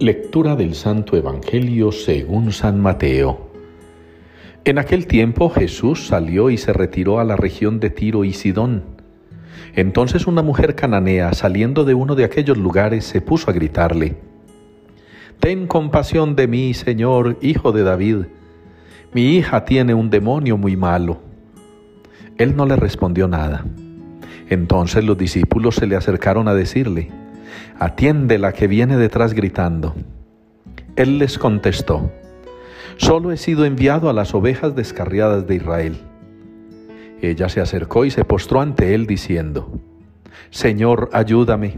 Lectura del Santo Evangelio según San Mateo. En aquel tiempo Jesús salió y se retiró a la región de Tiro y Sidón. Entonces una mujer cananea, saliendo de uno de aquellos lugares, se puso a gritarle, Ten compasión de mí, Señor, hijo de David. Mi hija tiene un demonio muy malo. Él no le respondió nada. Entonces los discípulos se le acercaron a decirle, atiende la que viene detrás gritando. Él les contestó, solo he sido enviado a las ovejas descarriadas de Israel. Ella se acercó y se postró ante él diciendo, Señor, ayúdame.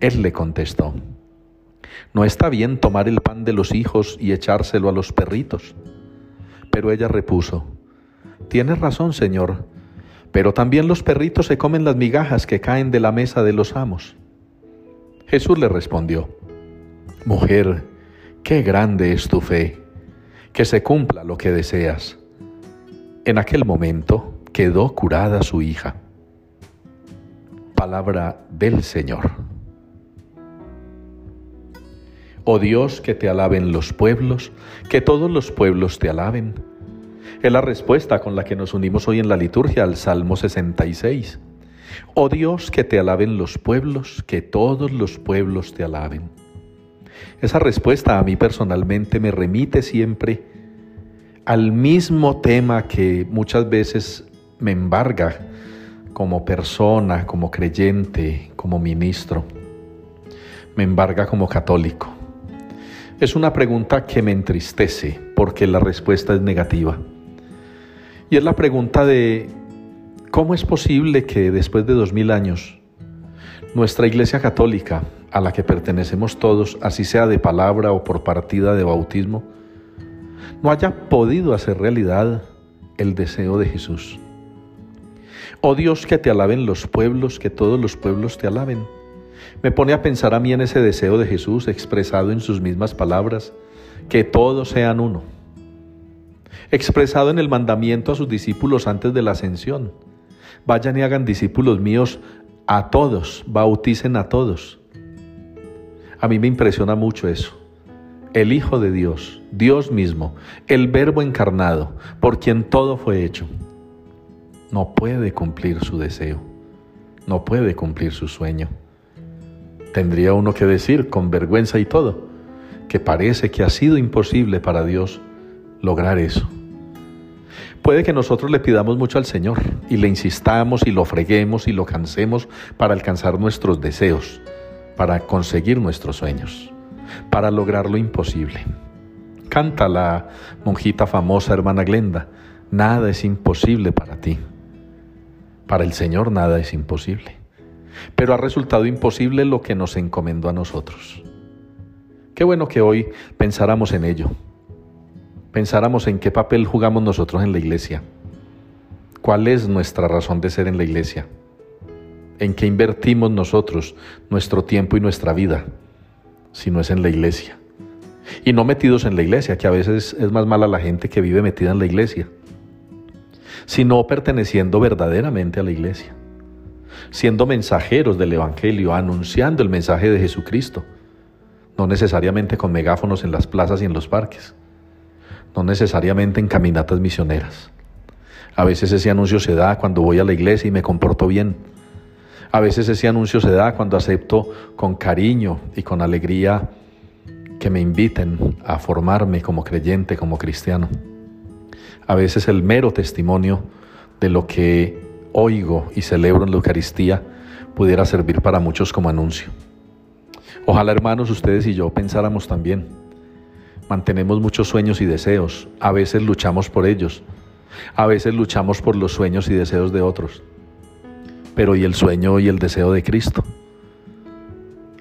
Él le contestó, no está bien tomar el pan de los hijos y echárselo a los perritos. Pero ella repuso, Tienes razón, Señor, pero también los perritos se comen las migajas que caen de la mesa de los amos. Jesús le respondió, Mujer, qué grande es tu fe, que se cumpla lo que deseas. En aquel momento quedó curada su hija. Palabra del Señor. Oh Dios, que te alaben los pueblos, que todos los pueblos te alaben. Es la respuesta con la que nos unimos hoy en la liturgia al Salmo 66. Oh Dios, que te alaben los pueblos, que todos los pueblos te alaben. Esa respuesta a mí personalmente me remite siempre al mismo tema que muchas veces me embarga como persona, como creyente, como ministro. Me embarga como católico. Es una pregunta que me entristece porque la respuesta es negativa. Y es la pregunta de ¿Cómo es posible que después de dos mil años nuestra Iglesia Católica, a la que pertenecemos todos, así sea de palabra o por partida de bautismo, no haya podido hacer realidad el deseo de Jesús? Oh Dios, que te alaben los pueblos, que todos los pueblos te alaben. Me pone a pensar a mí en ese deseo de Jesús expresado en sus mismas palabras, que todos sean uno, expresado en el mandamiento a sus discípulos antes de la ascensión Vayan y hagan discípulos míos a todos, bauticen a todos. A mí me impresiona mucho eso. El Hijo de Dios, Dios mismo, el Verbo encarnado, por quien todo fue hecho, no puede cumplir su deseo, no puede cumplir su sueño. Tendría uno que decir con vergüenza y todo, que parece que ha sido imposible para Dios lograr eso. Puede que nosotros le pidamos mucho al Señor y le insistamos y lo freguemos y lo cansemos para alcanzar nuestros deseos, para conseguir nuestros sueños, para lograr lo imposible. Canta la monjita famosa hermana Glenda, nada es imposible para ti. Para el Señor nada es imposible. Pero ha resultado imposible lo que nos encomendó a nosotros. Qué bueno que hoy pensáramos en ello pensáramos en qué papel jugamos nosotros en la iglesia. ¿Cuál es nuestra razón de ser en la iglesia? ¿En qué invertimos nosotros nuestro tiempo y nuestra vida si no es en la iglesia? Y no metidos en la iglesia, que a veces es más mala la gente que vive metida en la iglesia, sino perteneciendo verdaderamente a la iglesia, siendo mensajeros del Evangelio, anunciando el mensaje de Jesucristo, no necesariamente con megáfonos en las plazas y en los parques no necesariamente en caminatas misioneras. A veces ese anuncio se da cuando voy a la iglesia y me comporto bien. A veces ese anuncio se da cuando acepto con cariño y con alegría que me inviten a formarme como creyente, como cristiano. A veces el mero testimonio de lo que oigo y celebro en la Eucaristía pudiera servir para muchos como anuncio. Ojalá hermanos ustedes y yo pensáramos también Mantenemos muchos sueños y deseos, a veces luchamos por ellos, a veces luchamos por los sueños y deseos de otros. Pero ¿y el sueño y el deseo de Cristo?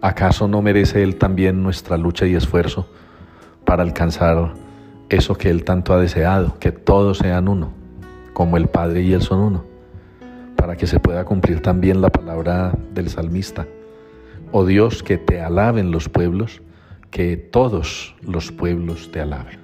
¿Acaso no merece Él también nuestra lucha y esfuerzo para alcanzar eso que Él tanto ha deseado, que todos sean uno, como el Padre y Él son uno, para que se pueda cumplir también la palabra del salmista? Oh Dios, que te alaben los pueblos que todos los pueblos te alaben.